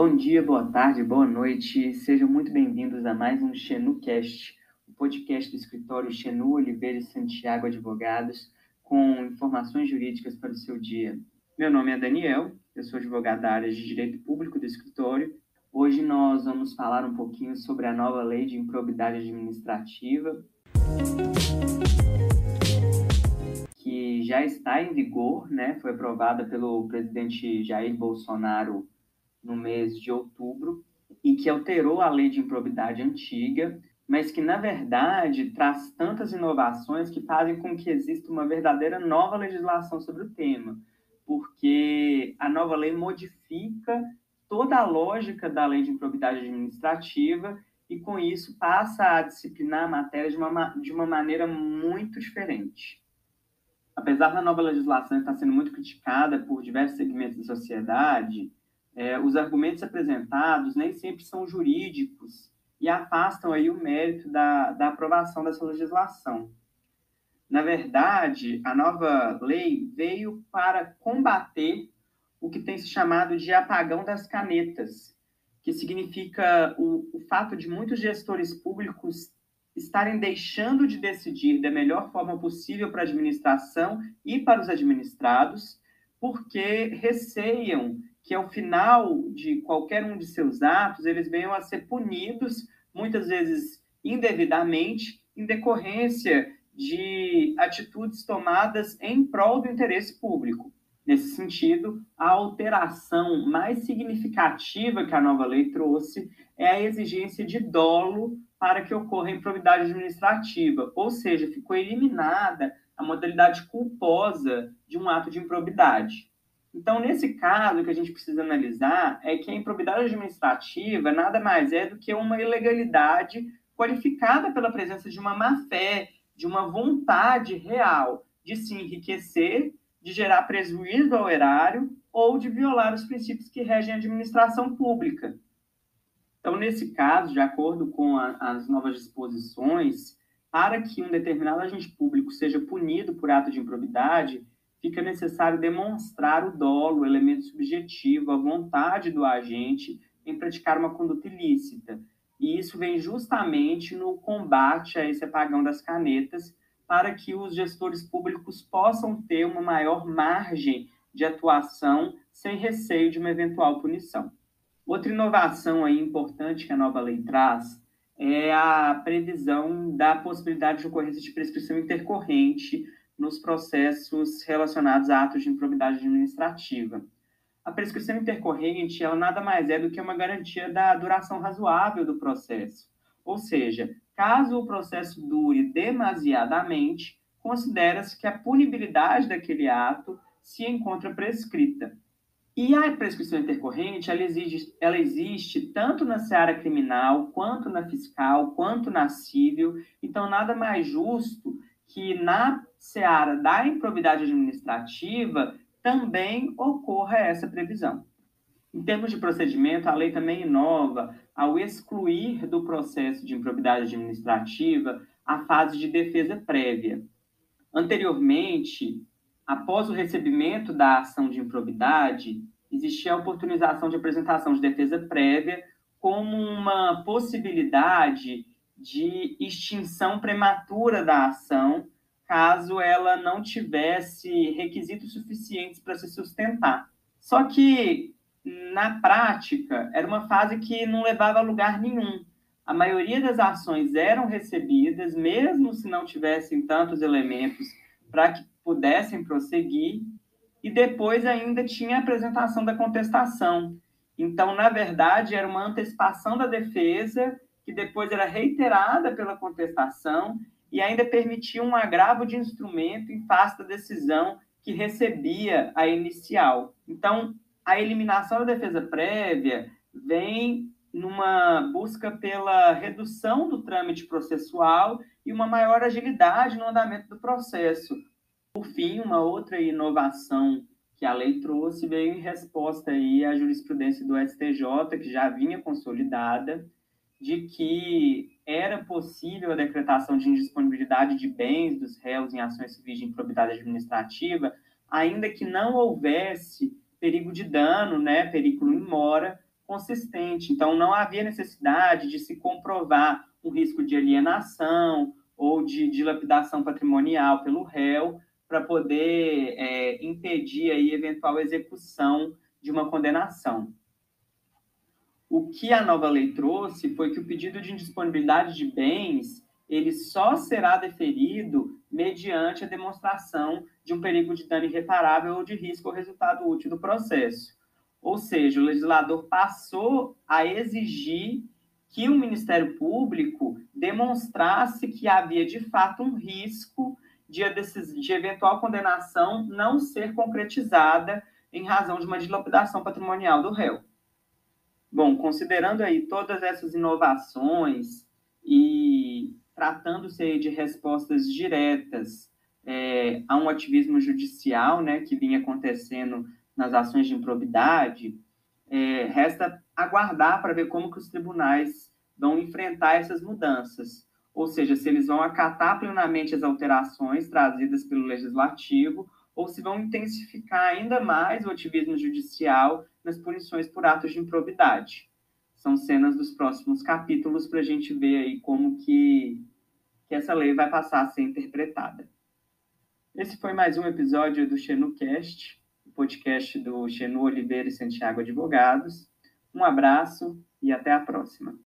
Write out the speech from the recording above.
Bom dia, boa tarde, boa noite. Sejam muito bem-vindos a mais um XenuCast, o podcast do escritório Xenu Oliveira e Santiago Advogados, com informações jurídicas para o seu dia. Meu nome é Daniel, eu sou advogado da área de Direito Público do escritório. Hoje nós vamos falar um pouquinho sobre a nova lei de improbidade administrativa, que já está em vigor, né? Foi aprovada pelo presidente Jair Bolsonaro no mês de outubro e que alterou a lei de improbidade antiga, mas que, na verdade, traz tantas inovações que fazem com que exista uma verdadeira nova legislação sobre o tema, porque a nova lei modifica toda a lógica da lei de improbidade administrativa e, com isso, passa a disciplinar a matéria de uma, de uma maneira muito diferente. Apesar da nova legislação estar sendo muito criticada por diversos segmentos da sociedade, é, os argumentos apresentados nem sempre são jurídicos e afastam aí o mérito da, da aprovação dessa legislação. Na verdade, a nova lei veio para combater o que tem se chamado de apagão das canetas, que significa o, o fato de muitos gestores públicos estarem deixando de decidir da melhor forma possível para a administração e para os administrados, porque receiam que ao final de qualquer um de seus atos, eles venham a ser punidos, muitas vezes indevidamente, em decorrência de atitudes tomadas em prol do interesse público. Nesse sentido, a alteração mais significativa que a nova lei trouxe é a exigência de dolo para que ocorra improbidade administrativa, ou seja, ficou eliminada a modalidade culposa de um ato de improbidade. Então, nesse caso, o que a gente precisa analisar é que a improbidade administrativa nada mais é do que uma ilegalidade qualificada pela presença de uma má-fé, de uma vontade real de se enriquecer, de gerar prejuízo ao erário ou de violar os princípios que regem a administração pública. Então, nesse caso, de acordo com a, as novas disposições, para que um determinado agente público seja punido por ato de improbidade, fica necessário demonstrar o dolo, o elemento subjetivo, a vontade do agente em praticar uma conduta ilícita. E isso vem justamente no combate a esse apagão das canetas, para que os gestores públicos possam ter uma maior margem de atuação sem receio de uma eventual punição. Outra inovação aí importante que a nova lei traz é a previsão da possibilidade de ocorrência de prescrição intercorrente nos processos relacionados a atos de improbidade administrativa. A prescrição intercorrente, ela nada mais é do que uma garantia da duração razoável do processo. Ou seja, caso o processo dure demasiadamente, considera-se que a punibilidade daquele ato se encontra prescrita. E a prescrição intercorrente, ela existe, ela existe tanto na seara criminal, quanto na fiscal, quanto na civil. Então, nada mais justo que na seara da improbidade administrativa também ocorra essa previsão. Em termos de procedimento, a lei também inova ao excluir do processo de improbidade administrativa a fase de defesa prévia. Anteriormente, após o recebimento da ação de improbidade, existia a oportunização de apresentação de defesa prévia como uma possibilidade de extinção prematura da ação, caso ela não tivesse requisitos suficientes para se sustentar. Só que, na prática, era uma fase que não levava a lugar nenhum. A maioria das ações eram recebidas, mesmo se não tivessem tantos elementos para que pudessem prosseguir, e depois ainda tinha a apresentação da contestação. Então, na verdade, era uma antecipação da defesa que depois era reiterada pela contestação e ainda permitia um agravo de instrumento em face da decisão que recebia a inicial. Então, a eliminação da defesa prévia vem numa busca pela redução do trâmite processual e uma maior agilidade no andamento do processo. Por fim, uma outra inovação que a lei trouxe veio em resposta aí à jurisprudência do STJ, que já vinha consolidada, de que era possível a decretação de indisponibilidade de bens dos réus em ações civis de improbidade administrativa, ainda que não houvesse perigo de dano, né, perigo em mora, consistente. Então, não havia necessidade de se comprovar um risco de alienação ou de dilapidação patrimonial pelo réu para poder é, impedir aí eventual execução de uma condenação. O que a nova lei trouxe foi que o pedido de indisponibilidade de bens ele só será deferido mediante a demonstração de um perigo de dano irreparável ou de risco ao resultado útil do processo. Ou seja, o legislador passou a exigir que o Ministério Público demonstrasse que havia de fato um risco de, de eventual condenação não ser concretizada em razão de uma dilapidação patrimonial do réu. Bom, considerando aí todas essas inovações e tratando-se de respostas diretas é, a um ativismo judicial, né, que vinha acontecendo nas ações de improbidade, é, resta aguardar para ver como que os tribunais vão enfrentar essas mudanças, ou seja, se eles vão acatar plenamente as alterações trazidas pelo legislativo ou se vão intensificar ainda mais o ativismo judicial nas punições por atos de improbidade. São cenas dos próximos capítulos para a gente ver aí como que, que essa lei vai passar a ser interpretada. Esse foi mais um episódio do XenuCast, podcast do Xenu Oliveira e Santiago Advogados. Um abraço e até a próxima.